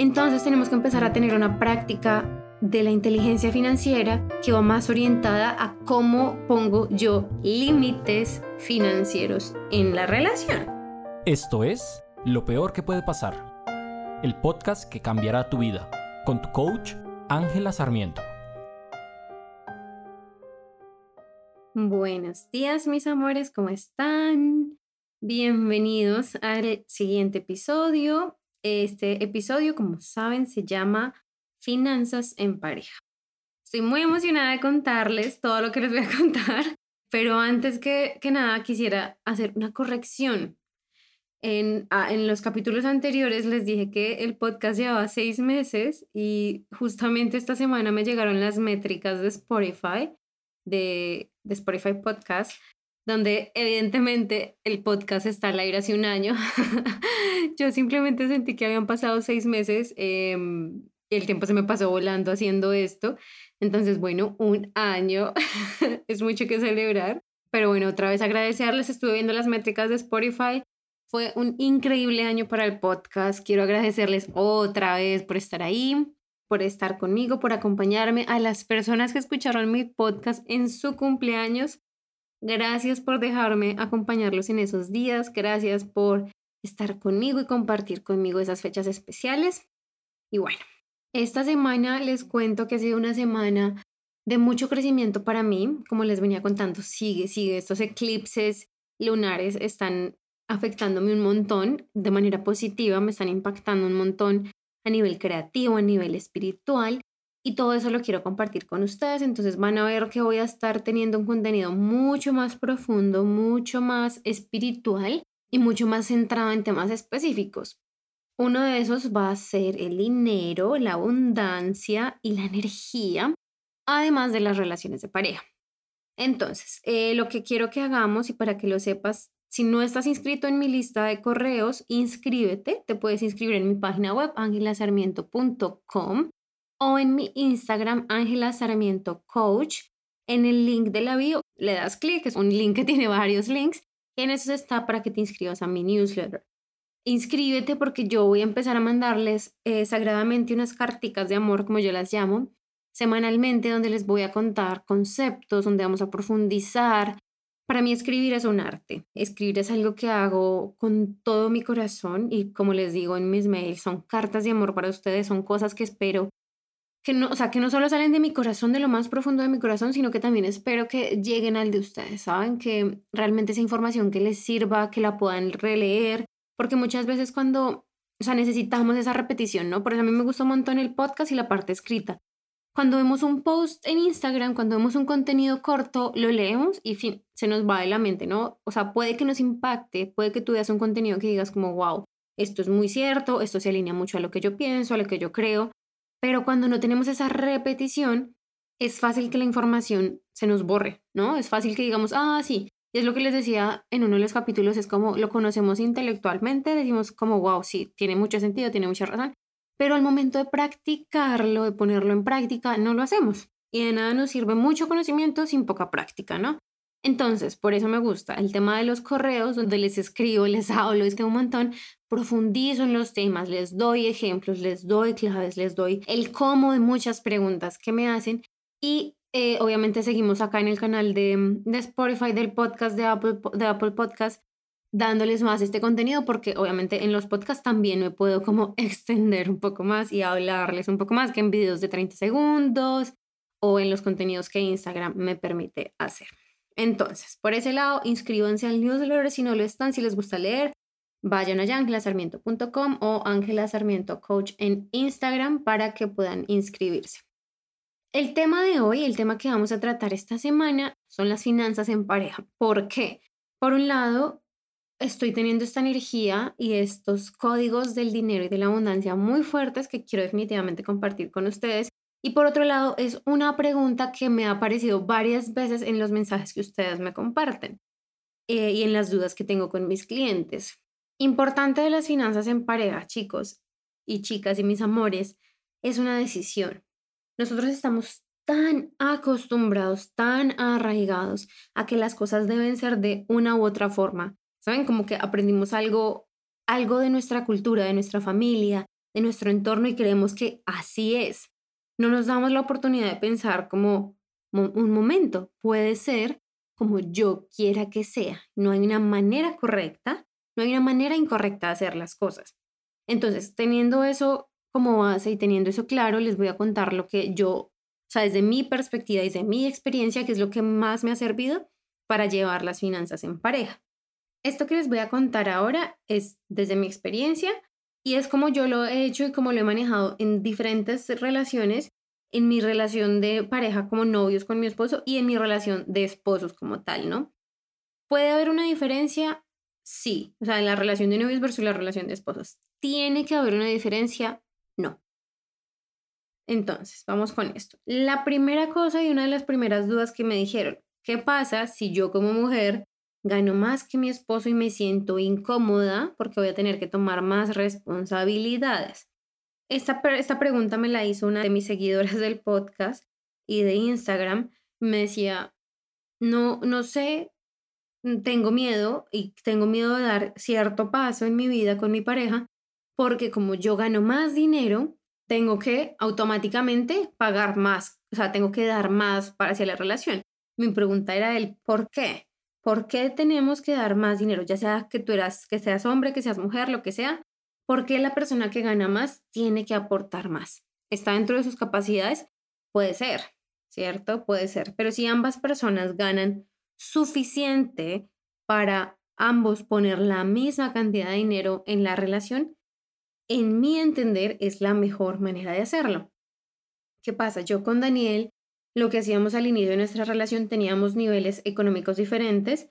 entonces tenemos que empezar a tener una práctica de la inteligencia financiera que va más orientada a cómo pongo yo límites financieros en la relación. Esto es Lo peor que puede pasar, el podcast que cambiará tu vida, con tu coach Ángela Sarmiento. Buenos días mis amores, ¿cómo están? Bienvenidos al siguiente episodio. Este episodio, como saben, se llama finanzas en pareja. Estoy muy emocionada de contarles todo lo que les voy a contar, pero antes que, que nada quisiera hacer una corrección. En, ah, en los capítulos anteriores les dije que el podcast llevaba seis meses y justamente esta semana me llegaron las métricas de Spotify, de, de Spotify Podcast, donde evidentemente el podcast está al aire hace un año. Yo simplemente sentí que habían pasado seis meses. Eh, el tiempo se me pasó volando haciendo esto. Entonces, bueno, un año es mucho que celebrar. Pero bueno, otra vez agradecerles. Estuve viendo las métricas de Spotify. Fue un increíble año para el podcast. Quiero agradecerles otra vez por estar ahí, por estar conmigo, por acompañarme. A las personas que escucharon mi podcast en su cumpleaños, gracias por dejarme acompañarlos en esos días. Gracias por estar conmigo y compartir conmigo esas fechas especiales. Y bueno, esta semana les cuento que ha sido una semana de mucho crecimiento para mí. Como les venía contando, sigue, sigue. Estos eclipses lunares están afectándome un montón de manera positiva, me están impactando un montón a nivel creativo, a nivel espiritual. Y todo eso lo quiero compartir con ustedes. Entonces van a ver que voy a estar teniendo un contenido mucho más profundo, mucho más espiritual y mucho más centrado en temas específicos. Uno de esos va a ser el dinero, la abundancia y la energía, además de las relaciones de pareja. Entonces, eh, lo que quiero que hagamos y para que lo sepas, si no estás inscrito en mi lista de correos, inscríbete. Te puedes inscribir en mi página web angelasarmiento.com o en mi Instagram Ángela Coach. En el link de la bio le das clic, es un link que tiene varios links. Y en eso está para que te inscribas a mi newsletter inscríbete porque yo voy a empezar a mandarles eh, sagradamente unas carticas de amor, como yo las llamo, semanalmente, donde les voy a contar conceptos, donde vamos a profundizar. Para mí escribir es un arte. Escribir es algo que hago con todo mi corazón y como les digo en mis mails, son cartas de amor para ustedes, son cosas que espero que no, o sea, que no solo salen de mi corazón, de lo más profundo de mi corazón, sino que también espero que lleguen al de ustedes, ¿saben? Que realmente esa información que les sirva, que la puedan releer, porque muchas veces cuando, o sea, necesitamos esa repetición, ¿no? Por eso a mí me gusta un montón el podcast y la parte escrita. Cuando vemos un post en Instagram, cuando vemos un contenido corto, lo leemos y fin, se nos va de la mente, ¿no? O sea, puede que nos impacte, puede que tú veas un contenido que digas como, wow, esto es muy cierto, esto se alinea mucho a lo que yo pienso, a lo que yo creo, pero cuando no tenemos esa repetición, es fácil que la información se nos borre, ¿no? Es fácil que digamos, ah, sí, y es lo que les decía en uno de los capítulos, es como lo conocemos intelectualmente, decimos como, wow, sí, tiene mucho sentido, tiene mucha razón, pero al momento de practicarlo, de ponerlo en práctica, no lo hacemos. Y de nada nos sirve mucho conocimiento sin poca práctica, ¿no? Entonces, por eso me gusta el tema de los correos, donde les escribo, les hablo, es que un montón, profundizo en los temas, les doy ejemplos, les doy claves, les doy el cómo de muchas preguntas que me hacen y eh, obviamente seguimos acá en el canal de, de, Spotify, del podcast de Apple, de Apple Podcast, dándoles más este contenido porque obviamente en los podcasts también me puedo como extender un poco más y hablarles un poco más que en videos de 30 segundos o en los contenidos que Instagram me permite hacer. Entonces, por ese lado, inscríbanse al newsletter si no lo están, si les gusta leer, vayan a angelasarmiento.com o Ángela Sarmiento Coach en Instagram para que puedan inscribirse. El tema de hoy, el tema que vamos a tratar esta semana, son las finanzas en pareja. ¿Por qué? Por un lado, estoy teniendo esta energía y estos códigos del dinero y de la abundancia muy fuertes que quiero definitivamente compartir con ustedes. Y por otro lado, es una pregunta que me ha aparecido varias veces en los mensajes que ustedes me comparten eh, y en las dudas que tengo con mis clientes. Importante de las finanzas en pareja, chicos y chicas y mis amores, es una decisión. Nosotros estamos tan acostumbrados, tan arraigados a que las cosas deben ser de una u otra forma. ¿Saben? Como que aprendimos algo, algo de nuestra cultura, de nuestra familia, de nuestro entorno y creemos que así es. No nos damos la oportunidad de pensar como un momento, puede ser como yo quiera que sea. No hay una manera correcta, no hay una manera incorrecta de hacer las cosas. Entonces, teniendo eso como base y teniendo eso claro, les voy a contar lo que yo, o sea, desde mi perspectiva, desde mi experiencia, que es lo que más me ha servido para llevar las finanzas en pareja. Esto que les voy a contar ahora es desde mi experiencia y es como yo lo he hecho y como lo he manejado en diferentes relaciones, en mi relación de pareja como novios con mi esposo y en mi relación de esposos como tal, ¿no? ¿Puede haber una diferencia? Sí, o sea, en la relación de novios versus la relación de esposos. ¿Tiene que haber una diferencia? No. Entonces, vamos con esto. La primera cosa y una de las primeras dudas que me dijeron, ¿qué pasa si yo como mujer gano más que mi esposo y me siento incómoda porque voy a tener que tomar más responsabilidades. Esta, esta pregunta me la hizo una de mis seguidores del podcast y de Instagram. Me decía, no, no sé, tengo miedo y tengo miedo de dar cierto paso en mi vida con mi pareja porque como yo gano más dinero, tengo que automáticamente pagar más, o sea, tengo que dar más para hacia la relación. Mi pregunta era el por qué. ¿Por qué tenemos que dar más dinero? Ya sea que tú eras, que seas hombre, que seas mujer, lo que sea. ¿Por qué la persona que gana más tiene que aportar más? ¿Está dentro de sus capacidades? Puede ser, ¿cierto? Puede ser. Pero si ambas personas ganan suficiente para ambos poner la misma cantidad de dinero en la relación, en mi entender es la mejor manera de hacerlo. ¿Qué pasa? Yo con Daniel lo que hacíamos al inicio de nuestra relación teníamos niveles económicos diferentes,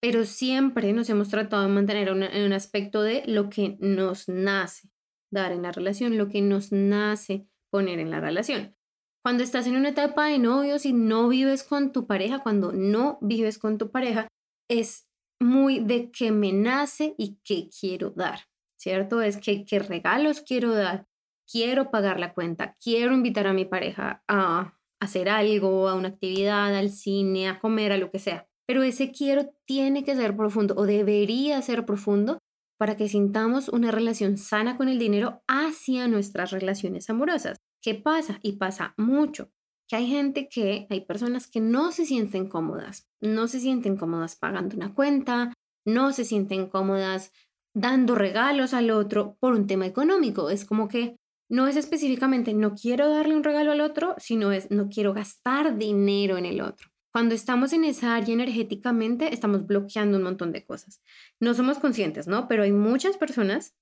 pero siempre nos hemos tratado de mantener en un aspecto de lo que nos nace dar en la relación, lo que nos nace poner en la relación. Cuando estás en una etapa de novios y no vives con tu pareja, cuando no vives con tu pareja, es muy de qué me nace y qué quiero dar, ¿cierto? Es que qué regalos quiero dar, quiero pagar la cuenta, quiero invitar a mi pareja a hacer algo, a una actividad, al cine, a comer, a lo que sea. Pero ese quiero tiene que ser profundo o debería ser profundo para que sintamos una relación sana con el dinero hacia nuestras relaciones amorosas. ¿Qué pasa? Y pasa mucho. Que hay gente que, hay personas que no se sienten cómodas, no se sienten cómodas pagando una cuenta, no se sienten cómodas dando regalos al otro por un tema económico. Es como que no es específicamente no quiero darle un regalo al otro, sino es no quiero gastar dinero en el otro. Cuando estamos en esa área energéticamente, estamos bloqueando un montón de cosas. No somos conscientes, ¿no? Pero hay muchas personas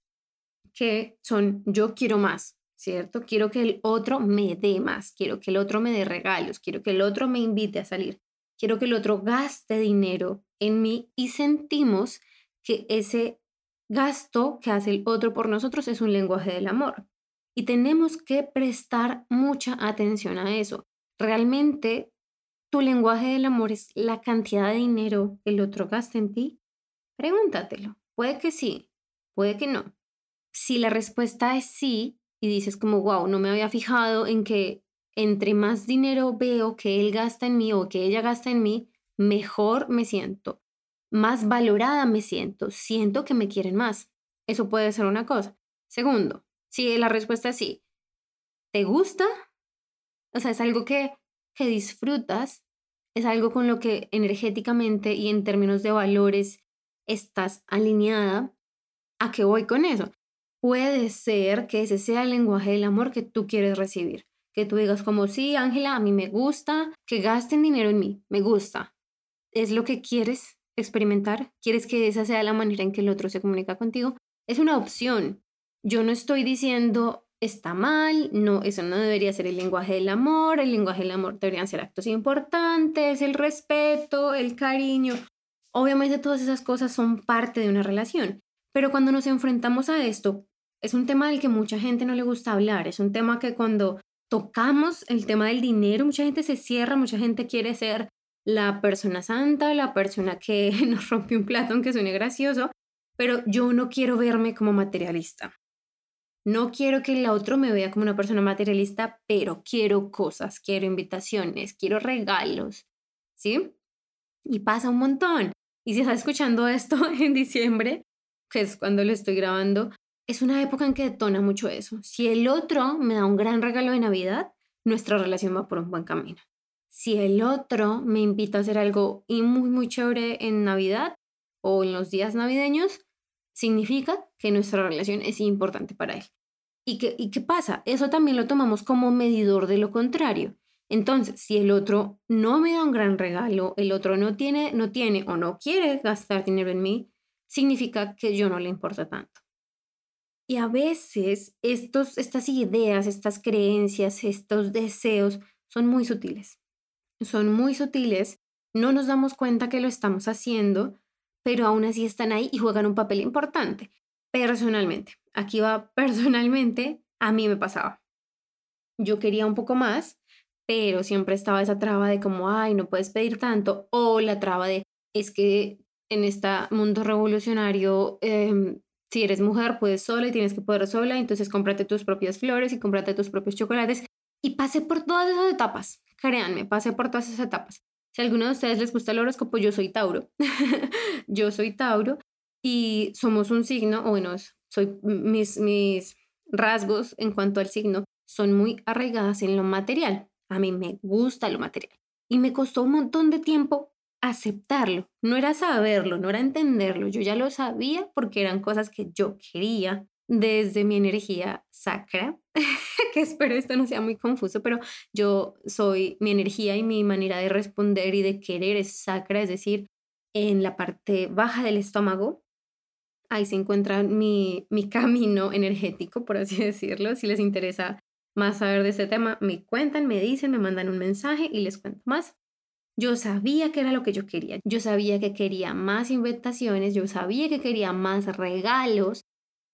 que son yo quiero más, ¿cierto? Quiero que el otro me dé más, quiero que el otro me dé regalos, quiero que el otro me invite a salir, quiero que el otro gaste dinero en mí y sentimos que ese gasto que hace el otro por nosotros es un lenguaje del amor. Y tenemos que prestar mucha atención a eso. Realmente, tu lenguaje del amor es la cantidad de dinero que el otro gasta en ti. Pregúntatelo. Puede que sí, puede que no. Si la respuesta es sí y dices como, wow, no me había fijado en que entre más dinero veo que él gasta en mí o que ella gasta en mí, mejor me siento, más valorada me siento, siento que me quieren más. Eso puede ser una cosa. Segundo, si la respuesta es sí, ¿te gusta? O sea, es algo que, que disfrutas, es algo con lo que energéticamente y en términos de valores estás alineada. ¿A qué voy con eso? Puede ser que ese sea el lenguaje del amor que tú quieres recibir. Que tú digas como, sí, Ángela, a mí me gusta que gasten dinero en mí, me gusta. ¿Es lo que quieres experimentar? ¿Quieres que esa sea la manera en que el otro se comunica contigo? Es una opción. Yo no estoy diciendo está mal, no, eso no debería ser el lenguaje del amor, el lenguaje del amor deberían ser actos importantes, el respeto, el cariño. Obviamente todas esas cosas son parte de una relación, pero cuando nos enfrentamos a esto, es un tema del que mucha gente no le gusta hablar, es un tema que cuando tocamos el tema del dinero, mucha gente se cierra, mucha gente quiere ser la persona santa, la persona que nos rompe un plato aunque suene gracioso, pero yo no quiero verme como materialista. No quiero que el otro me vea como una persona materialista, pero quiero cosas, quiero invitaciones, quiero regalos, ¿sí? Y pasa un montón. Y si estás escuchando esto en diciembre, que es cuando lo estoy grabando, es una época en que detona mucho eso. Si el otro me da un gran regalo de Navidad, nuestra relación va por un buen camino. Si el otro me invita a hacer algo muy, muy chévere en Navidad o en los días navideños, significa que nuestra relación es importante para él. ¿Y qué, ¿Y qué pasa? Eso también lo tomamos como medidor de lo contrario. Entonces, si el otro no me da un gran regalo, el otro no tiene, no tiene o no quiere gastar dinero en mí, significa que yo no le importa tanto. Y a veces estos, estas ideas, estas creencias, estos deseos son muy sutiles. Son muy sutiles, no nos damos cuenta que lo estamos haciendo, pero aún así están ahí y juegan un papel importante. Personalmente, aquí va personalmente, a mí me pasaba. Yo quería un poco más, pero siempre estaba esa traba de como, ay, no puedes pedir tanto, o la traba de, es que en este mundo revolucionario em, si eres mujer, puedes sola y tienes que poder sola, entonces cómprate tus propias flores y cómprate tus propios chocolates. Y pasé por todas esas etapas, créanme, pasé por todas esas etapas. Si a alguno de ustedes les gusta el horóscopo, yo soy Tauro. yo soy Tauro y somos un signo, o bueno, soy, mis, mis rasgos en cuanto al signo son muy arraigadas en lo material. A mí me gusta lo material. Y me costó un montón de tiempo aceptarlo, no era saberlo, no era entenderlo, yo ya lo sabía porque eran cosas que yo quería desde mi energía sacra, que espero esto no sea muy confuso, pero yo soy, mi energía y mi manera de responder y de querer es sacra, es decir, en la parte baja del estómago, ahí se encuentra mi, mi camino energético, por así decirlo, si les interesa más saber de este tema, me cuentan, me dicen, me mandan un mensaje y les cuento más. Yo sabía que era lo que yo quería. Yo sabía que quería más invitaciones, yo sabía que quería más regalos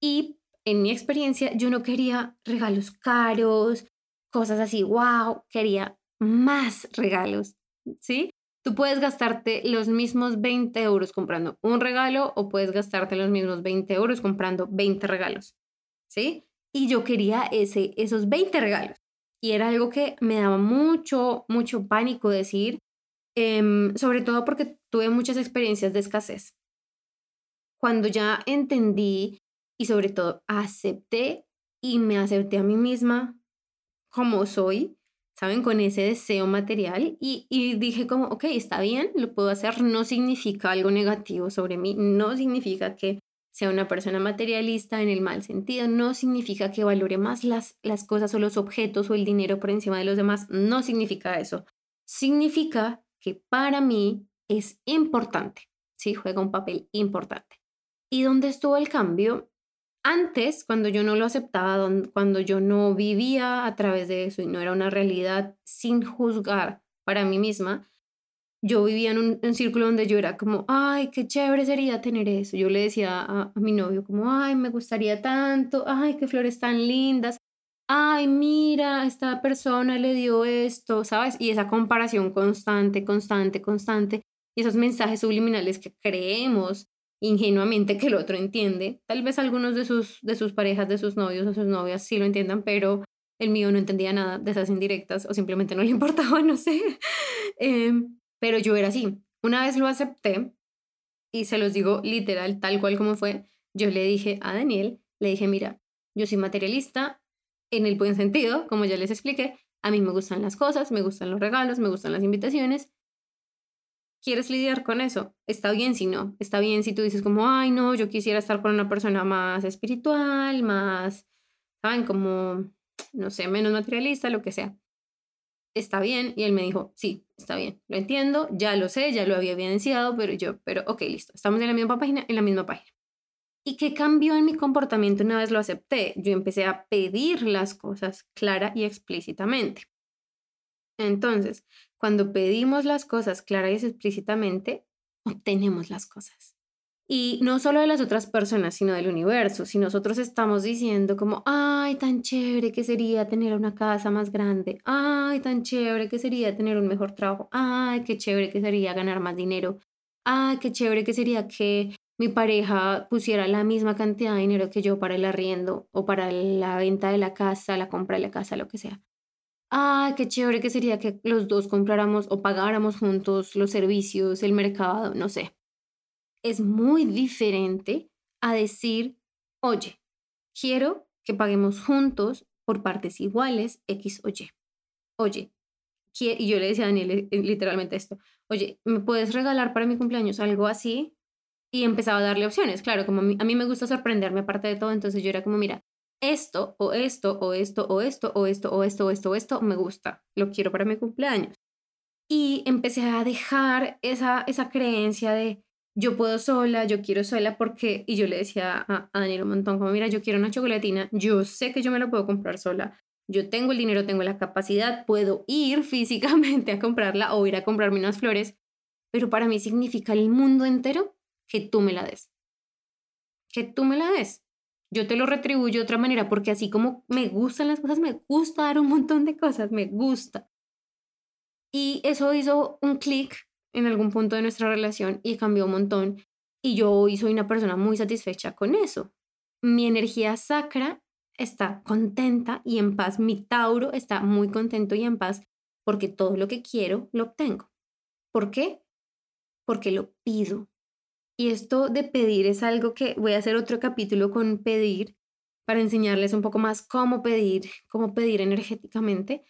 y en mi experiencia yo no quería regalos caros, cosas así, wow, quería más regalos, ¿sí? Tú puedes gastarte los mismos 20 euros comprando un regalo o puedes gastarte los mismos 20 euros comprando 20 regalos, ¿sí? Y yo quería ese, esos 20 regalos. Y era algo que me daba mucho, mucho pánico decir, Em, sobre todo porque tuve muchas experiencias de escasez. Cuando ya entendí y sobre todo acepté y me acepté a mí misma como soy, ¿saben? Con ese deseo material y, y dije como, ok, está bien, lo puedo hacer, no significa algo negativo sobre mí, no significa que sea una persona materialista en el mal sentido, no significa que valore más las, las cosas o los objetos o el dinero por encima de los demás, no significa eso. Significa que para mí es importante, ¿sí? Juega un papel importante. ¿Y dónde estuvo el cambio? Antes, cuando yo no lo aceptaba, cuando yo no vivía a través de eso y no era una realidad sin juzgar para mí misma, yo vivía en un, círculo donde yo era como, ay, qué chévere sería tener eso. Yo le decía a, a mi novio como, ay, me gustaría tanto, ay, qué flores tan lindas, ay, mira, esta persona le dio esto, ¿sabes? Y esa comparación constante, constante, constante, y esos mensajes subliminales que creemos ingenuamente que el otro entiende. Tal vez algunos de sus, de sus parejas, de sus novios o sus novias sí lo entiendan, pero el mío no entendía nada de esas indirectas o simplemente no le importaba, no sé. Em, pero yo era así. Una vez lo acepté y se los digo literal, tal cual como fue, yo le dije a Daniel, le dije, mira, yo soy materialista, en el buen sentido, como ya les expliqué, a mí me gustan las cosas, me gustan los regalos, me gustan las invitaciones. ¿Quieres lidiar con eso? Está bien si no. Está bien si tú dices como, ay, no, yo quisiera estar con una persona más espiritual, más, ¿saben? Como, no sé, menos materialista, lo que sea. Está bien. Y él me dijo, sí, está bien, lo entiendo, ya lo sé, ya lo había evidenciado, pero yo, pero ok, listo, estamos en la misma página, en la misma página. ¿Y qué cambió en mi comportamiento una vez lo acepté? Yo empecé a pedir las cosas clara y explícitamente. Entonces, cuando pedimos las cosas clara y explícitamente, obtenemos las cosas. Y no solo de las otras personas, sino del universo. Si nosotros estamos diciendo como, ay, tan chévere que sería tener una casa más grande, ay, tan chévere que sería tener un mejor trabajo, ay, qué chévere que sería ganar más dinero, ay, qué chévere que sería que mi pareja pusiera la misma cantidad de dinero que yo para el arriendo o para la venta de la casa, la compra de la casa, lo que sea. Ah, qué chévere que sería que los dos compráramos o pagáramos juntos los servicios, el mercado, no sé. Es muy diferente a decir, oye, quiero que paguemos juntos por partes iguales X o Y. Oye, y yo le decía a Daniel eh, literalmente esto, oye, ¿me puedes regalar para mi cumpleaños algo así? Y empezaba a darle opciones, claro, como a mí, a mí me gusta sorprenderme aparte de todo, entonces yo era como, mira, esto o esto o esto o esto o esto o esto o esto o esto me gusta, lo quiero para mi cumpleaños. Y empecé a dejar esa, esa creencia de yo puedo sola, yo quiero sola porque, y yo le decía a, a Daniel un montón, como mira, yo quiero una chocolatina, yo sé que yo me la puedo comprar sola, yo tengo el dinero, tengo la capacidad, puedo ir físicamente a comprarla o ir a comprarme unas flores, pero para mí significa el mundo entero que tú me la des. Que tú me la des. Yo te lo retribuyo de otra manera porque así como me gustan las cosas, me gusta dar un montón de cosas, me gusta. Y eso hizo un clic en algún punto de nuestra relación y cambió un montón. Y yo hoy soy una persona muy satisfecha con eso. Mi energía sacra está contenta y en paz. Mi Tauro está muy contento y en paz porque todo lo que quiero lo obtengo. ¿Por qué? Porque lo pido. Y esto de pedir es algo que voy a hacer otro capítulo con pedir para enseñarles un poco más cómo pedir, cómo pedir energéticamente.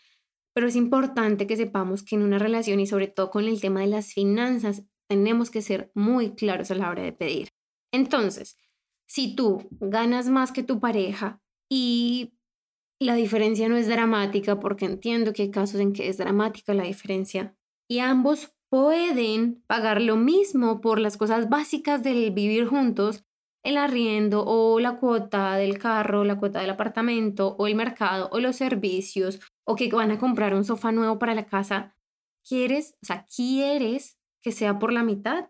Pero es importante que sepamos que en una relación y sobre todo con el tema de las finanzas tenemos que ser muy claros a la hora de pedir. Entonces, si tú ganas más que tu pareja y la diferencia no es dramática, porque entiendo que hay casos en que es dramática la diferencia, y ambos pueden pagar lo mismo por las cosas básicas del vivir juntos, el arriendo o la cuota del carro, la cuota del apartamento o el mercado o los servicios o que van a comprar un sofá nuevo para la casa, ¿quieres, o sea, quieres que sea por la mitad?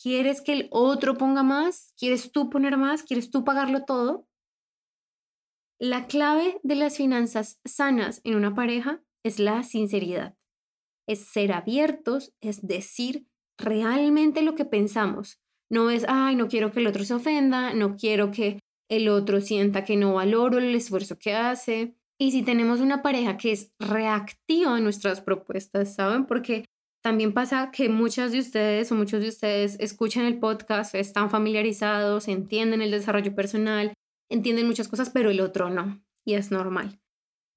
¿Quieres que el otro ponga más? ¿Quieres tú poner más? ¿Quieres tú pagarlo todo? La clave de las finanzas sanas en una pareja es la sinceridad es ser abiertos, es decir realmente lo que pensamos. No es, ay, no quiero que el otro se ofenda, no quiero que el otro sienta que no valoro el esfuerzo que hace. Y si tenemos una pareja que es reactiva a nuestras propuestas, ¿saben? Porque también pasa que muchas de ustedes o muchos de ustedes escuchan el podcast, están familiarizados, entienden el desarrollo personal, entienden muchas cosas, pero el otro no. Y es normal.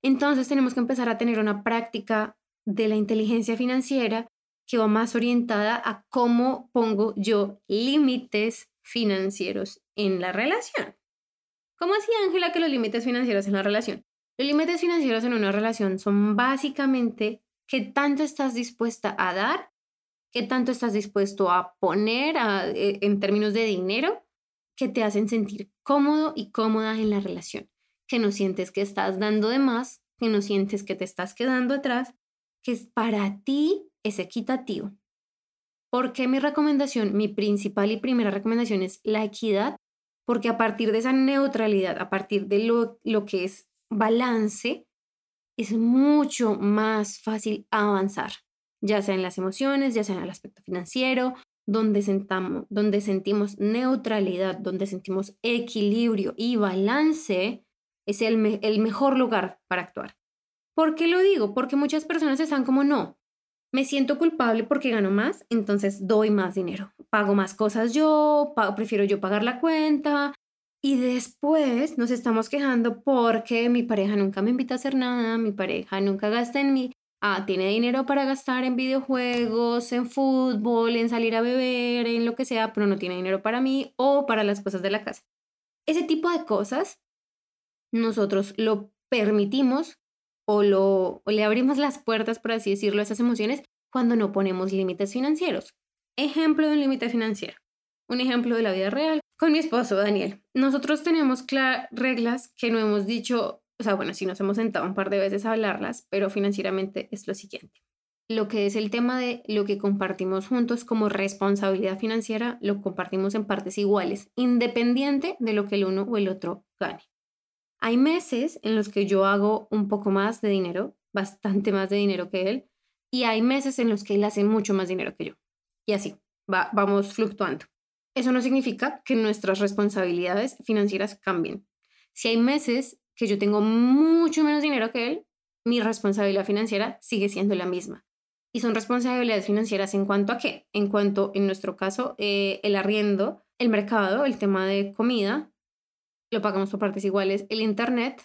Entonces tenemos que empezar a tener una práctica de la inteligencia financiera que va más orientada a cómo pongo yo límites financieros en la relación. ¿Cómo hacía Ángela que los límites financieros en la relación? Los límites financieros en una relación son básicamente qué tanto estás dispuesta a dar, qué tanto estás dispuesto a poner eh, en términos de dinero que te hacen sentir cómodo y cómoda en la relación, que no sientes que estás dando de más, que no sientes que te estás quedando atrás que para ti es equitativo. ¿Por mi recomendación, mi principal y primera recomendación es la equidad? Porque a partir de esa neutralidad, a partir de lo, lo que es balance, es mucho más fácil avanzar, ya sea en las emociones, ya sea en el aspecto financiero, donde, sentamos, donde sentimos neutralidad, donde sentimos equilibrio y balance, es el, el mejor lugar para actuar. ¿Por qué lo digo? Porque muchas personas están como, no, me siento culpable porque gano más, entonces doy más dinero, pago más cosas yo, prefiero yo pagar la cuenta. Y después nos estamos quejando porque mi pareja nunca me invita a hacer nada, mi pareja nunca gasta en mí. Ah, tiene dinero para gastar en videojuegos, en fútbol, en salir a beber, en lo que sea, pero no tiene dinero para mí o para las cosas de la casa. Ese tipo de cosas nosotros lo permitimos o, lo, le abrimos las puertas, por así decirlo, a esas emociones cuando no ponemos límites financieros. Ejemplo de un límite financiero. Un ejemplo de la vida real con mi esposo Daniel. Nosotros tenemos reglas que no hemos dicho, o sea, bueno, sí nos hemos sentado un par de veces a hablarlas, pero financieramente es lo siguiente. Lo que es el tema de lo que compartimos juntos como responsabilidad financiera, lo compartimos en partes iguales, independiente de lo que el uno o el otro gane. Hay meses en los que yo hago un poco más de dinero, bastante más de dinero que él, y hay meses en los que él hace mucho más dinero que yo. Y así, va, vamos fluctuando. Eso no significa que nuestras responsabilidades financieras cambien. Si hay meses que yo tengo mucho menos dinero que él, mi responsabilidad financiera sigue siendo la misma. Y son responsabilidades financieras en cuanto a qué? En cuanto, en nuestro caso, eh, el arriendo, el mercado, el tema de comida, lo pagamos por partes iguales. El Internet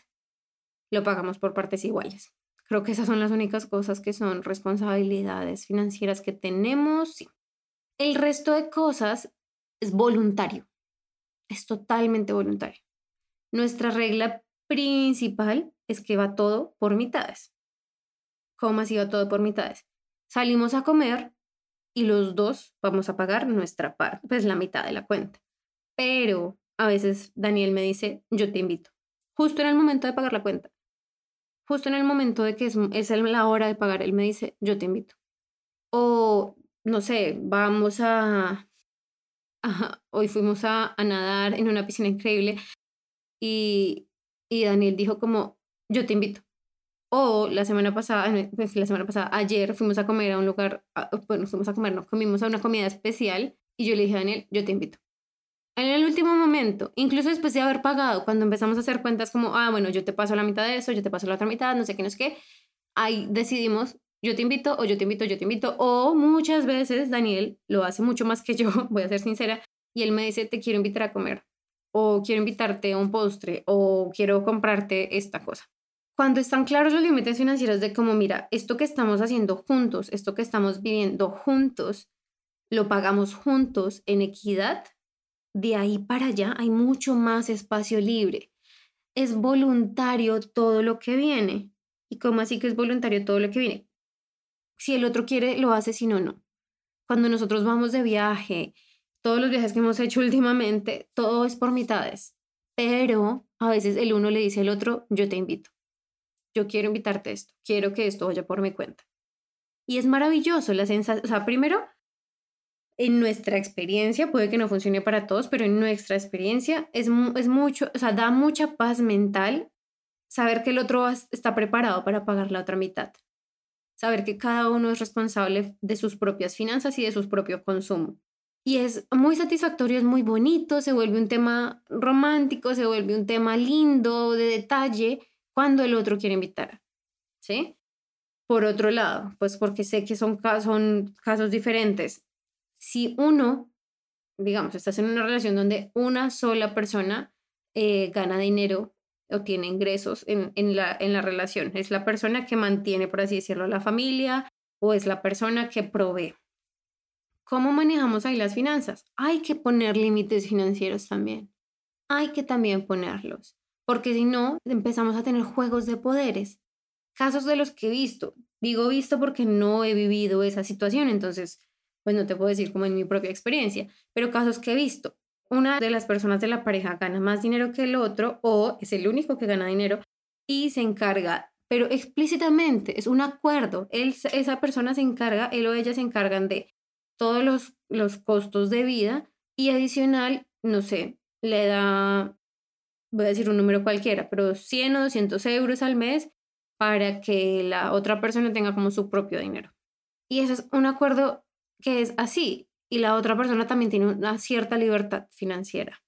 lo pagamos por partes iguales. Creo que esas son las únicas cosas que son responsabilidades financieras que tenemos. El resto de cosas es voluntario. Es totalmente voluntario. Nuestra regla principal es que va todo por mitades. ¿Cómo así va todo por mitades? Salimos a comer y los dos vamos a pagar nuestra parte, pues la mitad de la cuenta. Pero a veces Daniel me dice, yo te invito, justo en el momento de pagar la cuenta, justo en el momento de que es, es la hora de pagar, él me dice, yo te invito. O, no sé, vamos a... hoy fuimos a, a, nadar en una piscina increíble y, y Daniel dijo como, yo te invito. O la semana pasada, pues la semana pasada, ayer fuimos a comer a un lugar, bueno, fuimos a comer, no, comimos a una comida especial y yo le dije a Daniel, yo te invito. En el último momento, incluso después de haber pagado, cuando empezamos a hacer cuentas como, ah, bueno, yo te paso la mitad de eso, yo te paso la otra mitad, no sé qué, no sé qué, ahí decidimos, yo te invito o yo te invito, yo te invito, o muchas veces Daniel lo hace mucho más que yo, voy a ser sincera, y él me dice, te quiero invitar a comer, o quiero invitarte a un postre, o quiero comprarte esta cosa. Cuando están claros los límites financieros de como, mira, esto que estamos haciendo juntos, esto que estamos viviendo juntos, lo pagamos juntos en equidad, de ahí para allá hay mucho más espacio libre. Es voluntario todo lo que viene. ¿Y cómo así que es voluntario todo lo que viene? Si el otro quiere, lo hace, si no, no. Cuando nosotros vamos de viaje, todos los viajes que hemos hecho últimamente, todo es por mitades. Pero a veces el uno le dice al otro, yo te invito. Yo quiero invitarte a esto. Quiero que esto vaya por mi cuenta. Y es maravilloso la sensación. O sea, primero, en nuestra experiencia, puede que no funcione para todos, pero en nuestra experiencia es, es mucho, o sea, da mucha paz mental saber que el otro está preparado para pagar la otra mitad. Saber que cada uno es responsable de sus propias finanzas y de su propio consumo. Y es muy satisfactorio, es muy bonito, se vuelve un tema romántico, se vuelve un tema lindo, de detalle, cuando el otro quiere invitar. ¿Sí? Por otro lado, pues porque sé que son, son casos diferentes si uno, digamos, estás en una relación donde una sola persona eh, gana dinero o tiene ingresos en, en, la, en la relación, es la persona que mantiene, por así decirlo, la familia o es la persona que provee. ¿Cómo manejamos ahí las finanzas? Hay que poner límites financieros también. Hay que también ponerlos, porque si no, empezamos a tener juegos de poderes. Casos de los que he visto, digo visto porque no he vivido esa situación, entonces pues no te puedo decir como en mi propia experiencia, pero casos que he visto. Una de las personas de la pareja gana más dinero que el otro o es el único que gana dinero y se encarga, pero explícitamente, es un acuerdo. Esa persona se encarga, él o ella se encargan de todos los, los costos de vida y adicional, no sé, le da, voy a decir un número cualquiera, pero 100 o 200 euros al mes para que la otra persona tenga como su propio dinero. Y eso es un acuerdo que es así y la otra persona también tiene una cierta libertad financiera.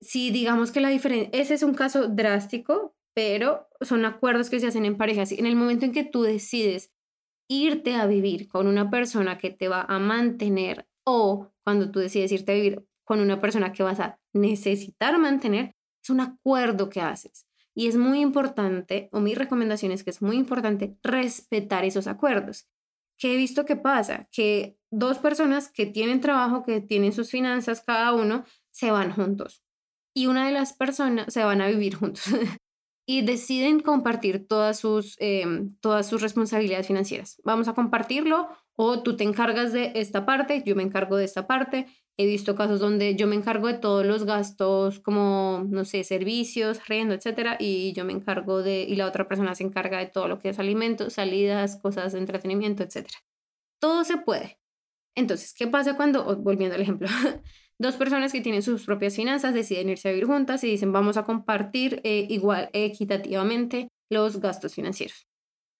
Si digamos que la diferencia, ese es un caso drástico, pero son acuerdos que se hacen en parejas. En el momento en que tú decides irte a vivir con una persona que te va a mantener o cuando tú decides irte a vivir con una persona que vas a necesitar mantener, es un acuerdo que haces. Y es muy importante, o mi recomendación es que es muy importante respetar esos acuerdos. ¿Qué he visto que pasa? Que dos personas que tienen trabajo, que tienen sus finanzas cada uno, se van juntos. Y una de las personas se van a vivir juntos y deciden compartir todas sus, em, todas sus responsabilidades financieras. Vamos a compartirlo o tú te encargas de esta parte, yo me encargo de esta parte. He visto casos donde yo me encargo de todos los gastos como, no sé, servicios, riendo, etcétera, y yo me encargo de, y la otra persona se encarga de todo lo que es alimentos, salidas, cosas de entretenimiento, etcétera. Todo se puede. Entonces, ¿qué pasa cuando, volviendo al ejemplo, dos personas que tienen sus propias finanzas deciden irse a vivir juntas y dicen vamos a compartir eh, igual, equitativamente los gastos financieros?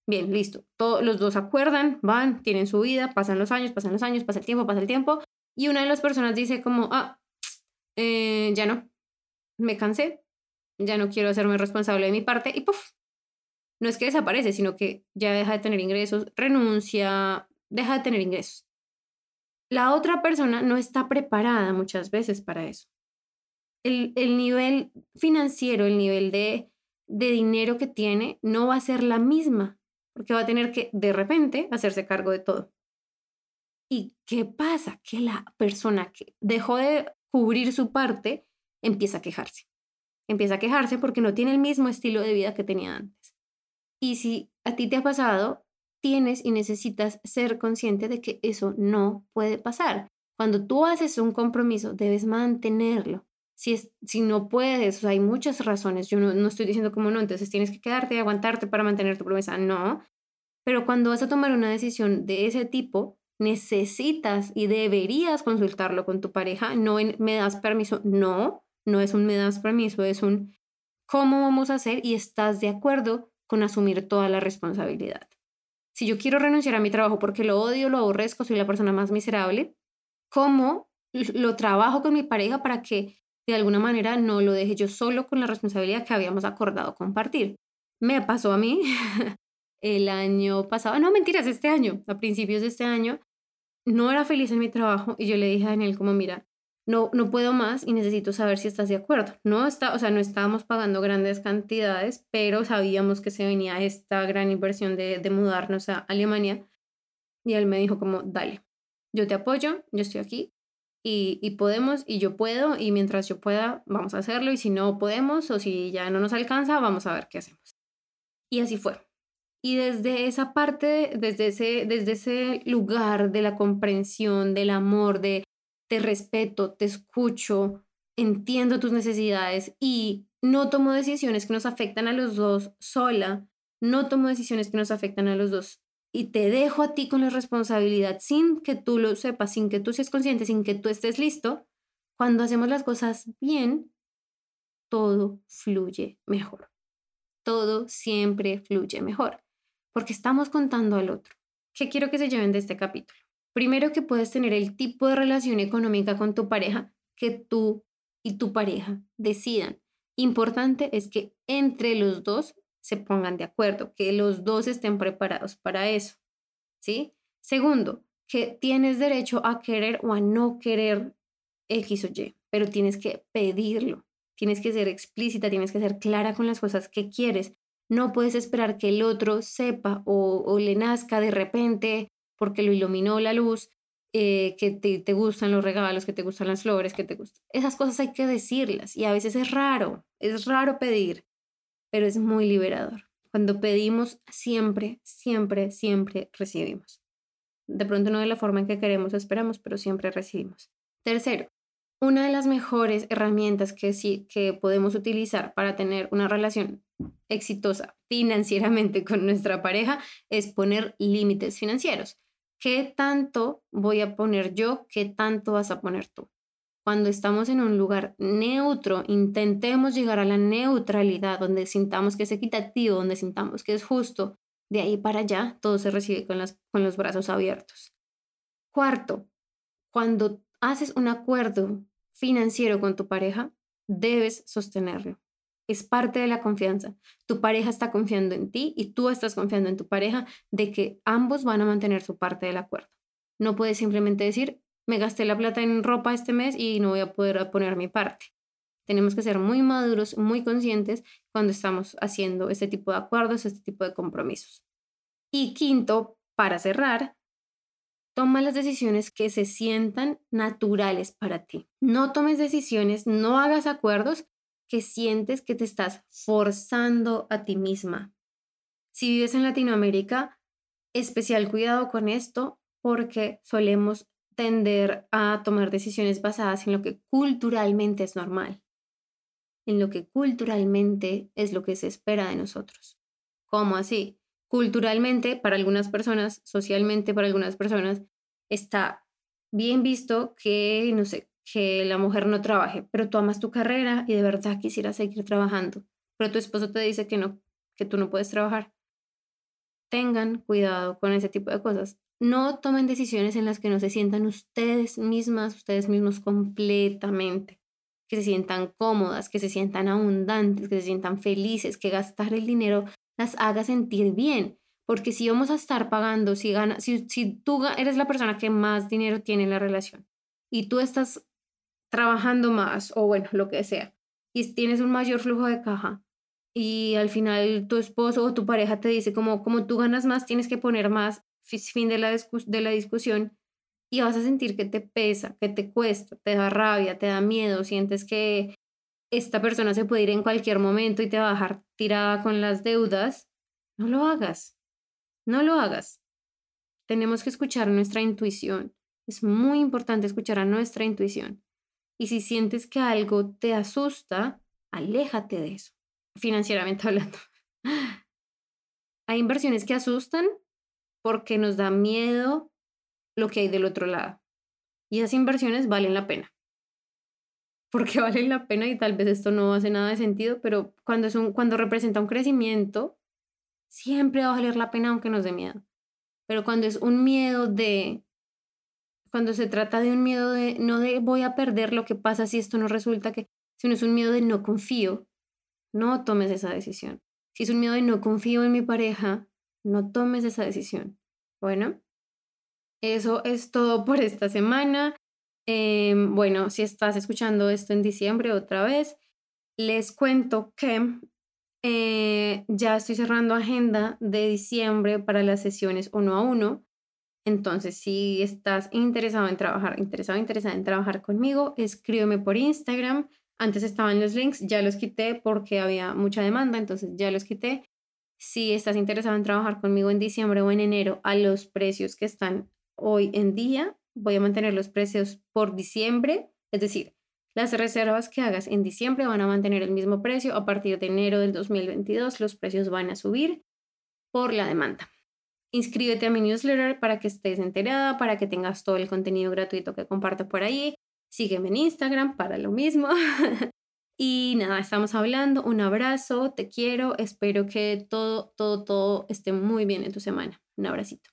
Bien, listo. Todos los dos acuerdan, van, tienen su vida, pasan los años, pasan los años, pasa el tiempo, pasa el tiempo. Y una de las personas dice como, ah, eh, ya no, me cansé, ya no quiero hacerme responsable de mi parte y puff. No es que desaparece, sino que ya deja de tener ingresos, renuncia, deja de tener ingresos. La otra persona no está preparada muchas veces para eso. el, el nivel financiero, el nivel de, de dinero que tiene, no va a ser la misma, porque va a tener que de repente hacerse cargo de todo. ¿Y qué pasa? Que la persona que dejó de cubrir su parte empieza a quejarse. Empieza a quejarse porque no tiene el mismo estilo de vida que tenía antes. Y si a ti te ha pasado, tienes y necesitas ser consciente de que eso no puede pasar. Cuando tú haces un compromiso, debes mantenerlo. Si, no puedes, hay muchas razones. Yo no, no estoy diciendo como no, entonces tienes que quedarte y aguantarte para mantener tu promesa. No. Pero cuando vas a tomar una decisión de ese tipo, necesitas y deberías consultarlo con tu pareja. No me das permiso. No, no es un me das permiso, es un cómo vamos a hacer y estás de acuerdo con asumir toda la responsabilidad. Si yo quiero renunciar a mi trabajo porque lo odio, lo aborrezco, soy la persona más miserable, ¿cómo lo trabajo con mi pareja para que de alguna manera no lo deje yo solo con la responsabilidad que habíamos acordado compartir? Me pasó a mí el año pasado, no mentiras, este año, a principios de este año, no era feliz en mi trabajo y yo le dije a Daniel como, mira, no, no puedo más y necesito saber si estás de acuerdo. No está, o sea, no estábamos pagando grandes cantidades, pero sabíamos que se venía esta gran inversión de, de mudarnos a Alemania. Y él me dijo como, dale, yo te apoyo, yo estoy aquí y, y podemos y yo puedo y mientras yo pueda vamos a hacerlo y si no podemos o si ya no nos alcanza, vamos a ver qué hacemos. Y así fue. Y desde esa parte, desde ese, desde ese lugar de la comprensión, del amor, de te respeto, te escucho, entiendo tus necesidades y no tomo decisiones que nos afectan a los dos sola, no tomo decisiones que nos afectan a los dos y te dejo a ti con la responsabilidad sin que tú lo sepas, sin que tú seas consciente, sin que tú estés listo, cuando hacemos las cosas bien, todo fluye mejor. Todo siempre fluye mejor, porque estamos contando al otro. ¿Qué quiero que se lleven de este capítulo? Primero que puedes tener el tipo de relación económica con tu pareja que tú y tu pareja decidan. Importante es que entre los dos se pongan de acuerdo, que los dos estén preparados para eso. ¿Sí? Segundo, que tienes derecho a querer o a no querer X o Y, pero tienes que pedirlo. Tienes que ser explícita, tienes que ser clara con las cosas que quieres. No puedes esperar que el otro sepa o, o le nazca de repente porque lo iluminó la luz, eh, que te, gustan los regalos, que te gustan las flores, que te gustan. Esas cosas hay que decirlas y a veces es raro, es raro pedir, pero es muy liberador. Cuando pedimos, siempre, siempre, siempre recibimos. De pronto no de la forma en que queremos esperamos, pero siempre recibimos. Tercero, una de las mejores herramientas que, sí, que podemos utilizar para tener una relación exitosa financieramente con nuestra pareja es poner límites financieros. ¿Qué tanto voy a poner yo? ¿Qué tanto vas a poner tú? Cuando estamos en un lugar neutro, intentemos llegar a la neutralidad, donde sintamos que es equitativo, donde sintamos que es justo. De ahí para allá, todo se recibe con, con los brazos abiertos. Cuarto, cuando haces un acuerdo financiero con tu pareja, debes sostenerlo es parte de la confianza. Tu pareja está confiando en ti y tú estás confiando en tu pareja de que ambos van a mantener su parte del acuerdo. No puedes simplemente decir, me gasté la plata en ropa este mes y no voy a poder poner mi parte. Tenemos que ser muy maduros, muy conscientes cuando estamos haciendo este tipo de acuerdos, este tipo de compromisos. Y quinto, para cerrar, toma las decisiones que se sientan naturales para ti. No tomes decisiones, no hagas acuerdos que sientes que te estás forzando a ti misma. Si vives en Latinoamérica, especial cuidado con esto porque solemos tender a tomar decisiones basadas en lo que culturalmente es normal, en lo que culturalmente es lo que se espera de nosotros. ¿Cómo así? Culturalmente, para algunas personas, socialmente, para algunas personas, está bien visto que, no sé, que la mujer no trabaje, pero tú amas tu carrera y de verdad quisieras seguir trabajando, pero tu esposo te dice que no, que tú no puedes trabajar. Tengan cuidado con ese tipo de cosas. No tomen decisiones en las que no se sientan ustedes mismas, ustedes mismos completamente, que se sientan cómodas, que se sientan abundantes, que se sientan felices, que gastar el dinero las haga sentir bien. Porque si vamos a estar pagando, si, gana, si, si tú eres la persona que más dinero tiene en la relación y tú estás trabajando más o bueno, lo que sea, y tienes un mayor flujo de caja y al final tu esposo o tu pareja te dice como, como tú ganas más, tienes que poner más, fin de la, de la discusión, y vas a sentir que te pesa, que te cuesta, te da rabia, te da miedo, sientes que esta persona se puede ir en cualquier momento y te va a dejar tirada con las deudas, no lo hagas, no lo hagas. Tenemos que escuchar nuestra intuición. Es muy importante escuchar a nuestra intuición. Y si sientes que algo te asusta, aléjate de eso, financieramente hablando. Hay inversiones que asustan porque nos da miedo lo que hay del otro lado. Y esas inversiones valen la pena. Porque valen la pena y tal vez esto no hace nada de sentido, pero cuando, es un, cuando representa un crecimiento, siempre va a valer la pena aunque nos dé miedo. Pero cuando es un miedo de, cuando se trata de un miedo de, no de voy a perder lo que pasa si esto no resulta que, sino es un miedo de no confío, no tomes esa decisión. Si es un miedo de no confío en mi pareja, no tomes esa decisión. Bueno, eso es todo por esta semana. Em, bueno, si estás escuchando esto en diciembre otra vez, les cuento que eh, ya estoy cerrando agenda de diciembre para las sesiones uno a uno. Entonces, si estás interesado en trabajar, interesado, interesada en trabajar conmigo, escríbeme por Instagram. Antes estaban los links, ya los quité porque había mucha demanda, entonces ya los quité. Si estás interesado en trabajar conmigo en diciembre o en enero a los precios que están hoy en día, voy a mantener los precios por diciembre, es decir, las reservas que hagas en diciembre van a mantener el mismo precio. A partir de enero del 2022 los precios van a subir por la demanda. Inscríbete a mi newsletter para que estés enterada, para que tengas todo el contenido gratuito que comparto por ahí. Sígueme en Instagram para lo mismo. y nada, estamos hablando. Un abrazo, te quiero. Espero que todo, todo, todo esté muy bien en tu semana. Un abracito.